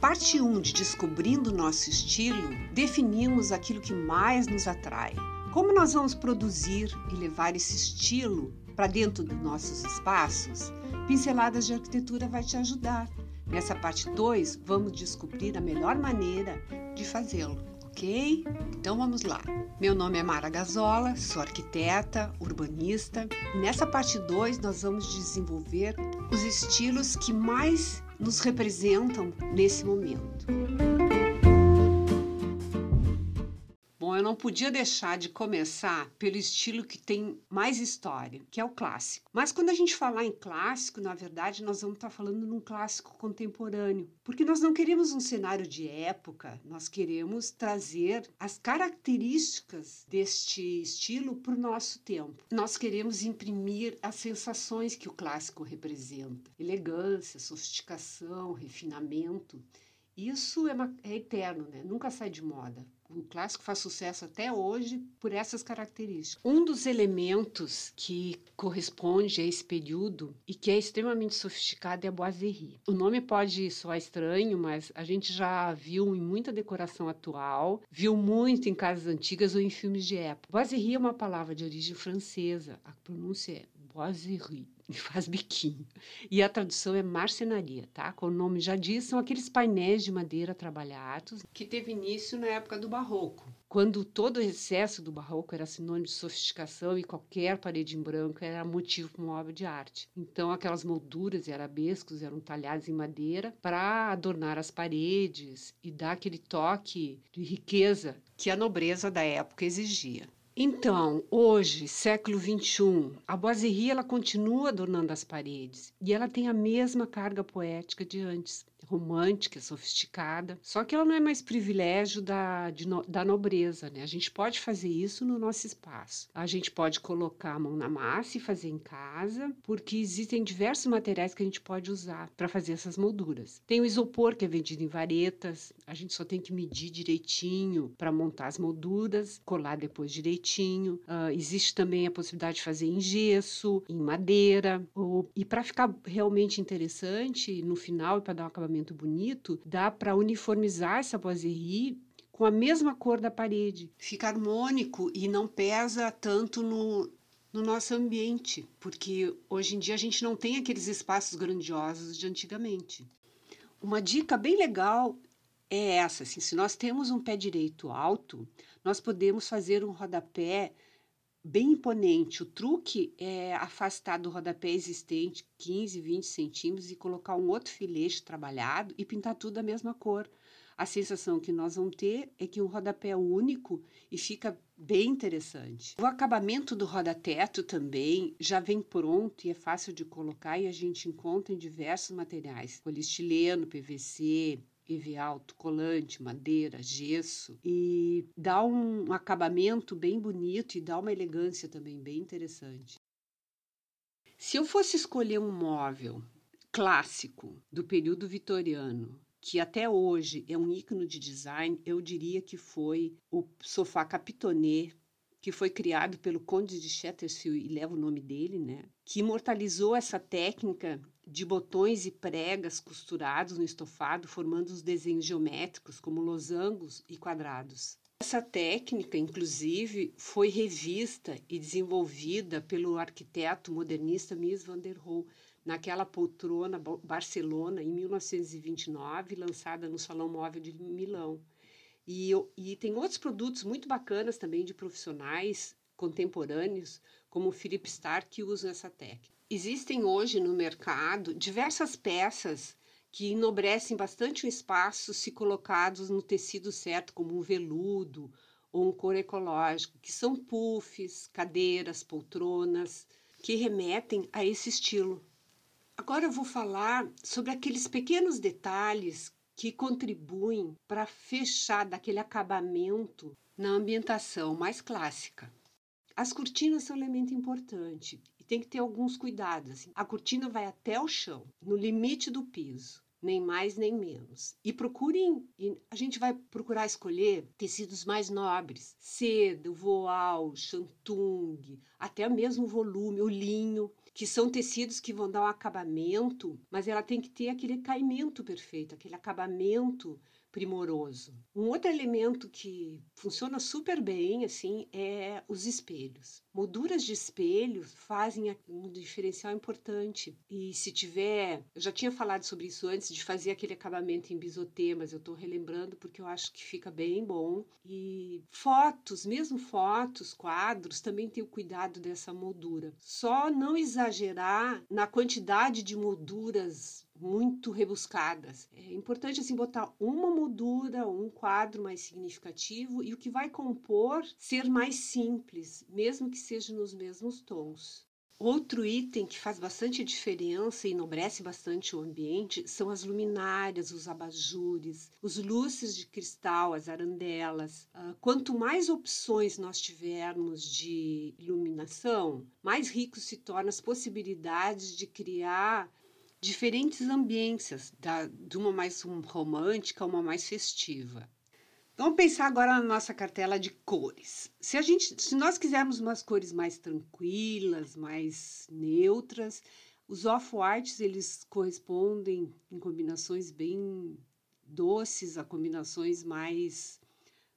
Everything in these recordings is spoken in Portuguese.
parte 1 de Descobrindo Nosso Estilo, definimos aquilo que mais nos atrai. Como nós vamos produzir e levar esse estilo para dentro dos nossos espaços? Pinceladas de Arquitetura vai te ajudar. Nessa parte 2, vamos descobrir a melhor maneira de fazê-lo, ok? Então vamos lá. Meu nome é Mara Gazola, sou arquiteta, urbanista nessa parte 2 nós vamos desenvolver os estilos que mais nos representam nesse momento. Bom, eu não podia deixar de começar pelo estilo que tem mais história, que é o clássico. Mas quando a gente falar em clássico, na verdade, nós vamos estar falando num clássico contemporâneo, porque nós não queremos um cenário de época, nós queremos trazer as características deste estilo para o nosso tempo. Nós queremos imprimir as sensações que o clássico representa: elegância, sofisticação, refinamento. Isso é, uma, é eterno, né? nunca sai de moda. O clássico faz sucesso até hoje por essas características. Um dos elementos que corresponde a esse período e que é extremamente sofisticado é a boiserie. O nome pode soar estranho, mas a gente já viu em muita decoração atual, viu muito em casas antigas ou em filmes de época. Boiserie é uma palavra de origem francesa, a pronúncia é boiserie faz biquinho. E a tradução é marcenaria, tá? Como o nome já diz, são aqueles painéis de madeira trabalhados que teve início na época do Barroco, quando todo o excesso do Barroco era sinônimo de sofisticação e qualquer parede em branco era motivo para uma obra de arte. Então, aquelas molduras e arabescos eram talhados em madeira para adornar as paredes e dar aquele toque de riqueza que a nobreza da época exigia. Então, hoje, século XXI, a boiserie ela continua adornando as paredes e ela tem a mesma carga poética de antes romântica, sofisticada. Só que ela não é mais privilégio da, no, da nobreza, né? A gente pode fazer isso no nosso espaço. A gente pode colocar a mão na massa e fazer em casa, porque existem diversos materiais que a gente pode usar para fazer essas molduras. Tem o isopor, que é vendido em varetas, a gente só tem que medir direitinho para montar as molduras, colar depois direitinho. Uh, existe também a possibilidade de fazer em gesso, em madeira, ou, e para ficar realmente interessante, no final, e para dar um acabamento acabamento bonito, dá para uniformizar essa boiserie com a mesma cor da parede. Fica harmônico e não pesa tanto no, no nosso ambiente, porque hoje em dia a gente não tem aqueles espaços grandiosos de antigamente. Uma dica bem legal é essa: assim, se nós temos um pé direito alto, nós podemos fazer um rodapé bem imponente. O truque é afastar do rodapé existente 15, 20 centímetros e colocar um outro filete trabalhado e pintar tudo da mesma cor. A sensação que nós vamos ter é que um rodapé é único e fica bem interessante. O acabamento do roda-teto também já vem pronto e é fácil de colocar e a gente encontra em diversos materiais, polistileno, PVC, EVA autocolante, madeira, gesso e dá um acabamento bem bonito e dá uma elegância também bem interessante. Se eu fosse escolher um móvel clássico do período vitoriano, que até hoje é um ícone de design, eu diria que foi o sofá Capitonê que foi criado pelo Conde de Chesterfield e leva o nome dele, né? Que imortalizou essa técnica de botões e pregas costurados no estofado, formando os desenhos geométricos como losangos e quadrados. Essa técnica, inclusive, foi revista e desenvolvida pelo arquiteto modernista Mies van der Rohe naquela poltrona Barcelona em 1929, lançada no Salão Móvel de Milão. E, e tem outros produtos muito bacanas também de profissionais contemporâneos, como o Philip Stark, que usam essa técnica. Existem hoje no mercado diversas peças que enobrecem bastante o espaço se colocados no tecido certo, como um veludo ou um couro ecológico, que são puffs, cadeiras, poltronas, que remetem a esse estilo. Agora eu vou falar sobre aqueles pequenos detalhes que contribuem para fechar daquele acabamento na ambientação mais clássica. As cortinas são um elemento importante tem que ter alguns cuidados. Assim. A cortina vai até o chão, no limite do piso. nem mais nem menos. E procurem, a gente vai procurar escolher tecidos mais nobres, seda, voal, shantung, até mesmo volume, o linho, que são tecidos que vão dar um acabamento, mas ela tem que ter aquele caimento perfeito, aquele acabamento primoroso. Um outro elemento que funciona super bem assim é os espelhos. Molduras de espelho fazem um diferencial importante. E se tiver, eu já tinha falado sobre isso antes de fazer aquele acabamento em bisotê, mas eu estou relembrando porque eu acho que fica bem bom. E fotos, mesmo fotos, quadros, também tem o cuidado dessa moldura. Só não exagerar na quantidade de molduras muito rebuscadas. É importante assim botar uma moldura, um quadro mais significativo e o que vai compor ser mais simples, mesmo que seja nos mesmos tons. Outro item que faz bastante diferença e enobrece bastante o ambiente são as luminárias, os abajures, os luzes de cristal, as arandelas. Uh, quanto mais opções nós tivermos de iluminação, mais rico se tornam as possibilidades de criar diferentes ambiências, da, de uma mais romântica a uma mais festiva. Vamos pensar agora na nossa cartela de cores. Se a gente, se nós quisermos umas cores mais tranquilas, mais neutras, os off-whites eles correspondem em combinações bem doces a combinações mais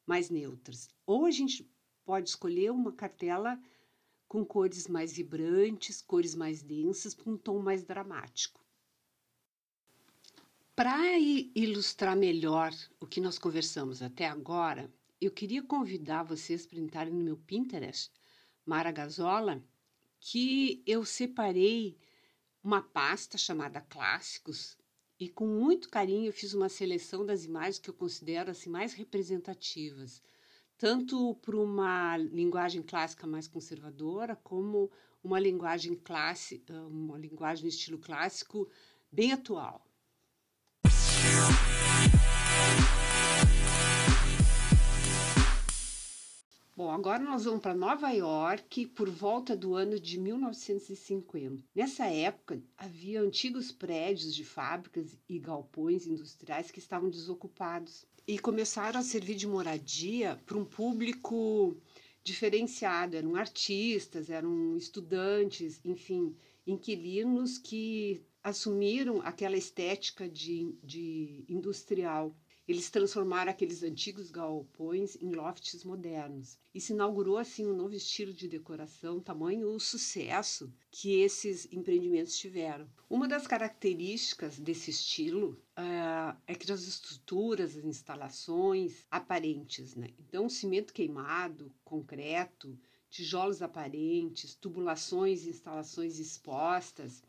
mais neutras. Ou a gente pode escolher uma cartela com cores mais vibrantes, cores mais densas, com um tom mais dramático. Para ilustrar melhor o que nós conversamos até agora, eu queria convidar vocês para entrarem no meu Pinterest, Mara Gazola, que eu separei uma pasta chamada Clássicos e com muito carinho eu fiz uma seleção das imagens que eu considero assim mais representativas, tanto para uma linguagem clássica mais conservadora, como uma linguagem clássica, uma linguagem estilo clássico bem atual. Bom, agora nós vamos para Nova York por volta do ano de 1950. Nessa época, havia antigos prédios de fábricas e galpões industriais que estavam desocupados e começaram a servir de moradia para um público diferenciado. Eram artistas, eram estudantes, enfim, inquilinos que assumiram aquela estética de, de industrial. Eles transformaram aqueles antigos galpões em lofts modernos e se inaugurou assim um novo estilo de decoração, tamanho o sucesso que esses empreendimentos tiveram. Uma das características desse estilo uh, é que as estruturas, as instalações aparentes, né? Então, cimento queimado, concreto, tijolos aparentes, tubulações instalações expostas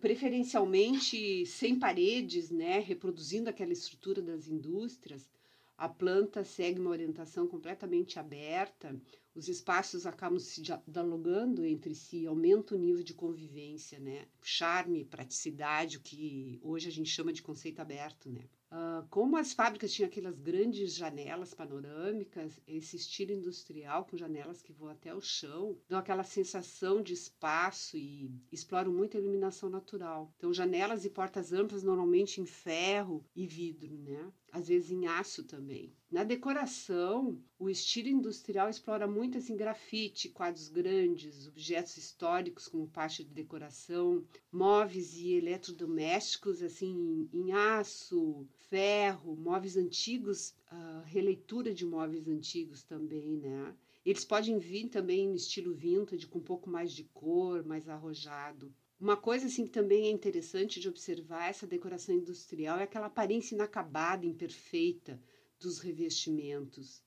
Preferencialmente sem paredes, né, reproduzindo aquela estrutura das indústrias, a planta segue uma orientação completamente aberta, os espaços acabam se dialogando entre si, aumenta o nível de convivência, né? Charme, praticidade, o que hoje a gente chama de conceito aberto, né? Uh, como as fábricas tinham aquelas grandes janelas panorâmicas, esse estilo industrial com janelas que vão até o chão, dão aquela sensação de espaço e exploram muito a iluminação natural. Então, janelas e portas amplas normalmente em ferro e vidro, né? Às vezes em aço também. Na decoração, o estilo industrial explora muito assim grafite, quadros grandes, objetos históricos como parte de decoração, móveis e eletrodomésticos assim em aço, ferro, móveis antigos, uh, releitura de móveis antigos também, né? Eles podem vir também no estilo vintage, com um pouco mais de cor, mais arrojado. Uma coisa assim que também é interessante de observar essa decoração industrial é aquela aparência inacabada, imperfeita dos revestimentos.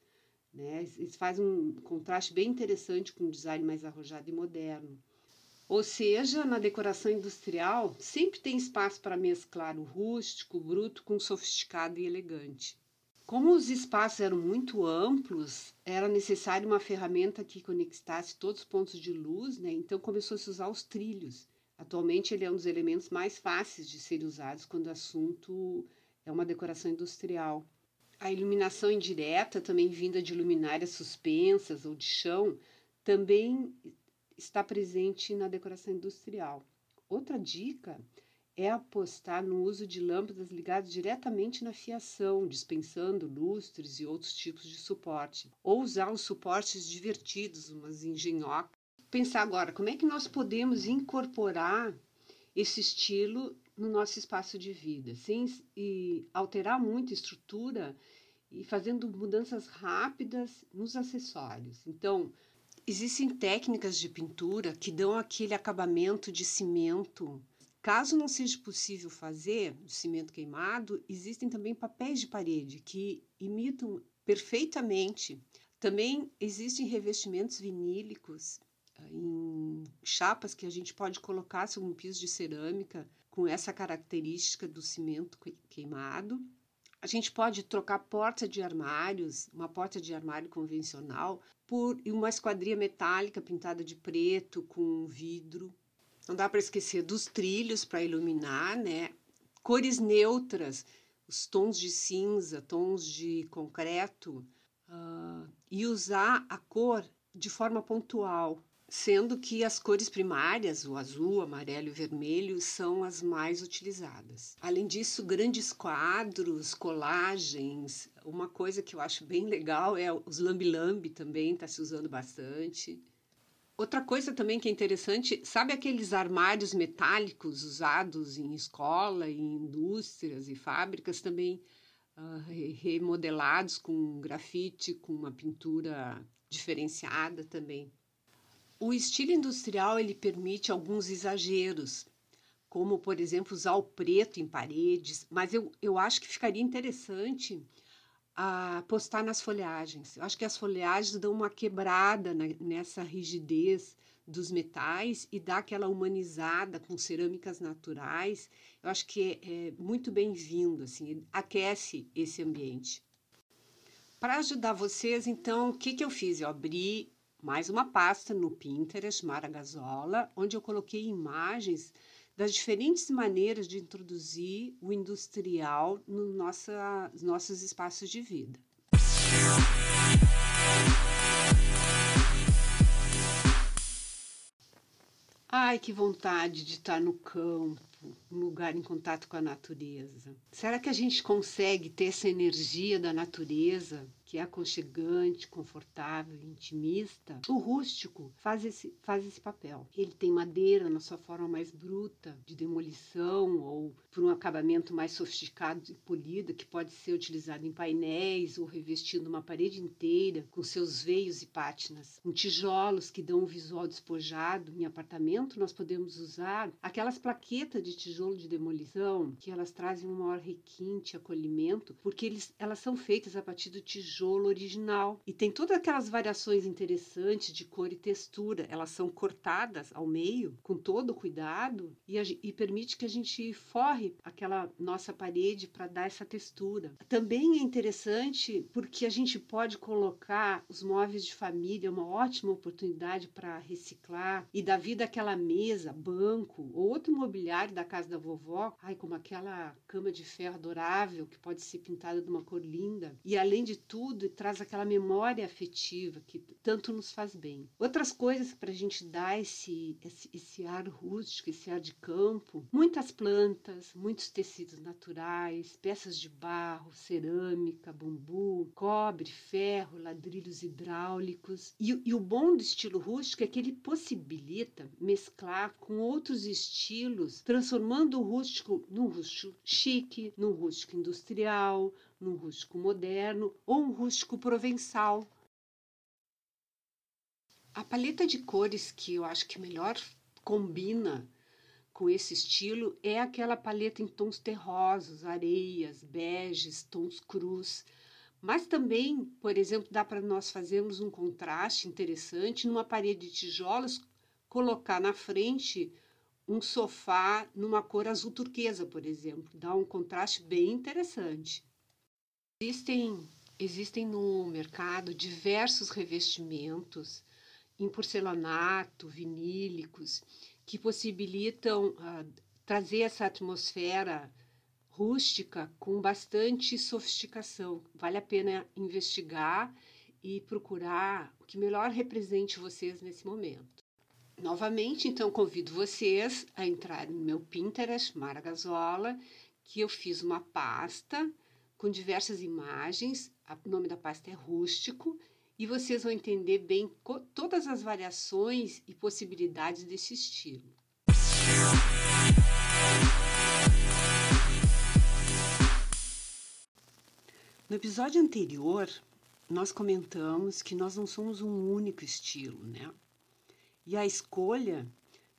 Né? Isso faz um contraste bem interessante com o design mais arrojado e moderno. Ou seja, na decoração industrial, sempre tem espaço para mesclar o rústico, o bruto com o sofisticado e elegante. Como os espaços eram muito amplos, era necessário uma ferramenta que conectasse todos os pontos de luz, né? então começou a se usar os trilhos. Atualmente, ele é um dos elementos mais fáceis de serem usados quando o assunto é uma decoração industrial. A iluminação indireta, também vinda de luminárias suspensas ou de chão, também está presente na decoração industrial. Outra dica é apostar no uso de lâmpadas ligadas diretamente na fiação, dispensando lustres e outros tipos de suporte, ou usar os suportes divertidos, umas engenhocas. Pensar agora, como é que nós podemos incorporar esse estilo no nosso espaço de vida, sem alterar muito a estrutura e fazendo mudanças rápidas nos acessórios. Então, existem técnicas de pintura que dão aquele acabamento de cimento. Caso não seja possível fazer o cimento queimado, existem também papéis de parede que imitam perfeitamente. Também existem revestimentos vinílicos ah, em chapas que a gente pode colocar sobre um piso de cerâmica com essa característica do cimento queimado. A gente pode trocar porta de armários, uma porta de armário convencional, por uma esquadria metálica pintada de preto com vidro. Não dá para esquecer dos trilhos para iluminar, né? Cores neutras, os tons de cinza, tons de concreto, uh, e usar a cor de forma pontual sendo que as cores primárias, o azul, o amarelo e o vermelho, são as mais utilizadas. Além disso, grandes quadros, colagens, uma coisa que eu acho bem legal é os lambi-lambi também está se usando bastante. Outra coisa também que é interessante, sabe aqueles armários metálicos usados em escola, em indústrias e fábricas também uh, remodelados com grafite, com uma pintura diferenciada também. O estilo industrial ele permite alguns exageros, como, por exemplo, usar o preto em paredes, mas eu, eu acho que ficaria interessante apostar nas folhagens. Eu acho que as folhagens dão uma quebrada na, nessa rigidez dos metais e dá aquela humanizada com cerâmicas naturais. Eu acho que é, é muito bem-vindo, assim, aquece esse ambiente. Para ajudar vocês, então, o que, que eu fiz? Eu abri mais uma pasta no Pinterest, Mara Gazola, onde eu coloquei imagens das diferentes maneiras de introduzir o industrial nos nossa, nossos espaços de vida. Ai, que vontade de estar no campo, um lugar em contato com a natureza. Será que a gente consegue ter essa energia da natureza que é aconchegante, confortável, intimista, o rústico faz esse, faz esse papel. Ele tem madeira na sua forma mais bruta, de demolição, ou por um acabamento mais sofisticado e polido, que pode ser utilizado em painéis ou revestindo uma parede inteira com seus veios e pátinas. Com tijolos que dão um visual despojado. Em apartamento, nós podemos usar aquelas plaquetas de tijolo de demolição, que elas trazem um maior requinte, acolhimento, porque eles, elas são feitas a partir do tijolo tijolo original. E tem todas aquelas variações interessantes de cor e textura. Elas são cortadas ao meio com todo o cuidado e, e permite que a gente forre aquela nossa parede para dar essa textura. Também é interessante porque a gente pode colocar os móveis de família, uma ótima oportunidade para reciclar e dar vida àquela mesa, banco ou outro mobiliário da casa da vovó, ai, como aquela cama de ferro adorável que pode ser pintada de uma cor linda. E além de tudo, tudo e traz aquela memória afetiva que tanto nos faz bem. Outras coisas para a gente dar esse, esse, esse ar rústico, esse ar de campo, muitas plantas, muitos tecidos naturais, peças de barro, cerâmica, bambu, cobre, ferro, ladrilhos hidráulicos. E, e o bom do estilo rústico é que ele possibilita mesclar com outros estilos, transformando o rústico num rústico chique, num rústico industrial, num rústico moderno ou um rústico provençal. A paleta de cores que eu acho que melhor combina com esse estilo é aquela paleta em tons terrosos, areias, beges, tons crus. Mas também, por exemplo, dá para nós fazermos um contraste interessante numa parede de tijolos, colocar na frente um sofá numa cor azul turquesa, por exemplo. Dá um contraste bem interessante. Existem, existem no mercado diversos revestimentos em porcelanato, vinílicos, que possibilitam uh, trazer essa atmosfera rústica com bastante sofisticação. Vale a pena investigar e procurar o que melhor represente vocês nesse momento. Novamente, então, convido vocês a entrarem no meu Pinterest, Mara Gazola, que eu fiz uma pasta com diversas imagens. O nome da pasta é Rústico e vocês vão entender bem todas as variações e possibilidades desse estilo. No episódio anterior, nós comentamos que nós não somos um único estilo, né? E a escolha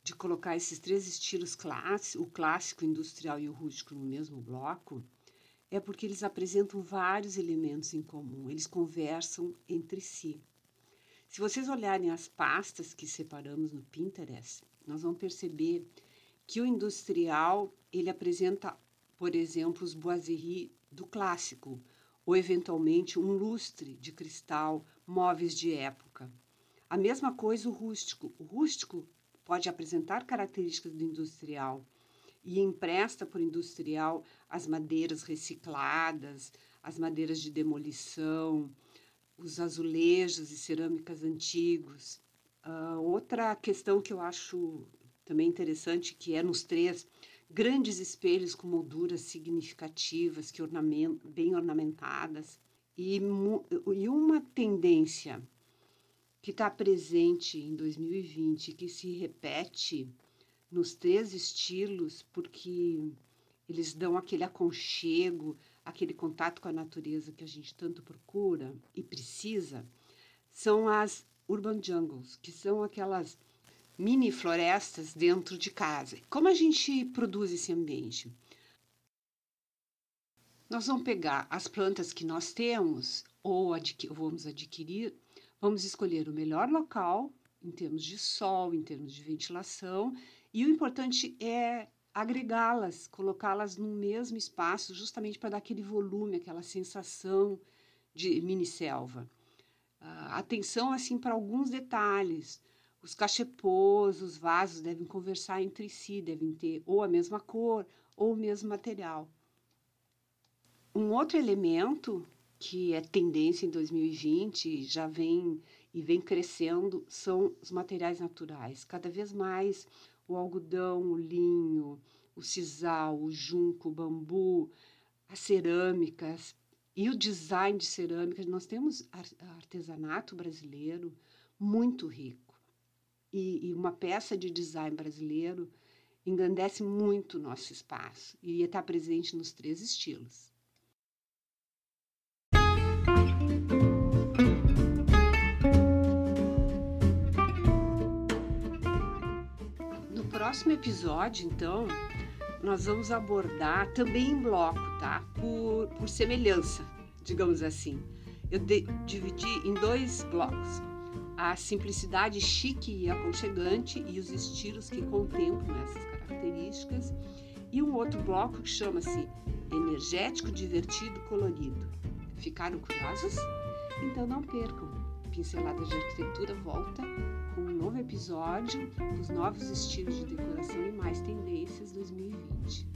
de colocar esses três estilos clássicos, o clássico, industrial e o rústico no mesmo bloco, é porque eles apresentam vários elementos em comum, eles conversam entre si. Se vocês olharem as pastas que separamos no Pinterest, nós vamos perceber que o industrial ele apresenta, por exemplo, os boiseries do clássico, ou eventualmente um lustre de cristal, móveis de época. A mesma coisa o rústico. O rústico pode apresentar características do industrial e empresta por industrial as madeiras recicladas, as madeiras de demolição, os azulejos e cerâmicas antigos. Uh, outra questão que eu acho também interessante, que é nos três grandes espelhos com molduras significativas, que ornament, bem ornamentadas, e, e uma tendência que está presente em 2020, que se repete nos três estilos, porque eles dão aquele aconchego, aquele contato com a natureza que a gente tanto procura e precisa, são as urban jungles, que são aquelas mini florestas dentro de casa. Como a gente produz esse ambiente? Nós vamos pegar as plantas que nós temos ou vamos adquirir Vamos escolher o melhor local em termos de sol, em termos de ventilação, e o importante é agregá-las, colocá-las no mesmo espaço, justamente para dar aquele volume, aquela sensação de mini selva. Uh, atenção assim para alguns detalhes. Os cachepôs, os vasos devem conversar entre si, devem ter ou a mesma cor ou o mesmo material. Um outro elemento que é tendência em 2020, já vem e vem crescendo, são os materiais naturais. Cada vez mais o algodão, o linho, o sisal, o junco, o bambu, as cerâmicas e o design de cerâmicas. Nós temos artesanato brasileiro muito rico. E, e uma peça de design brasileiro engrandece muito o nosso espaço e está presente nos três estilos. Próximo episódio, então, nós vamos abordar também em bloco, tá? Por, por semelhança, digamos assim. Eu de, dividi em dois blocos: a simplicidade chique e aconchegante e os estilos que contemplam essas características, e um outro bloco que chama-se energético, divertido, colorido. Ficaram curiosos? Então não percam! Pinceladas de Arquitetura volta novo episódio dos novos estilos de decoração e mais tendências 2020.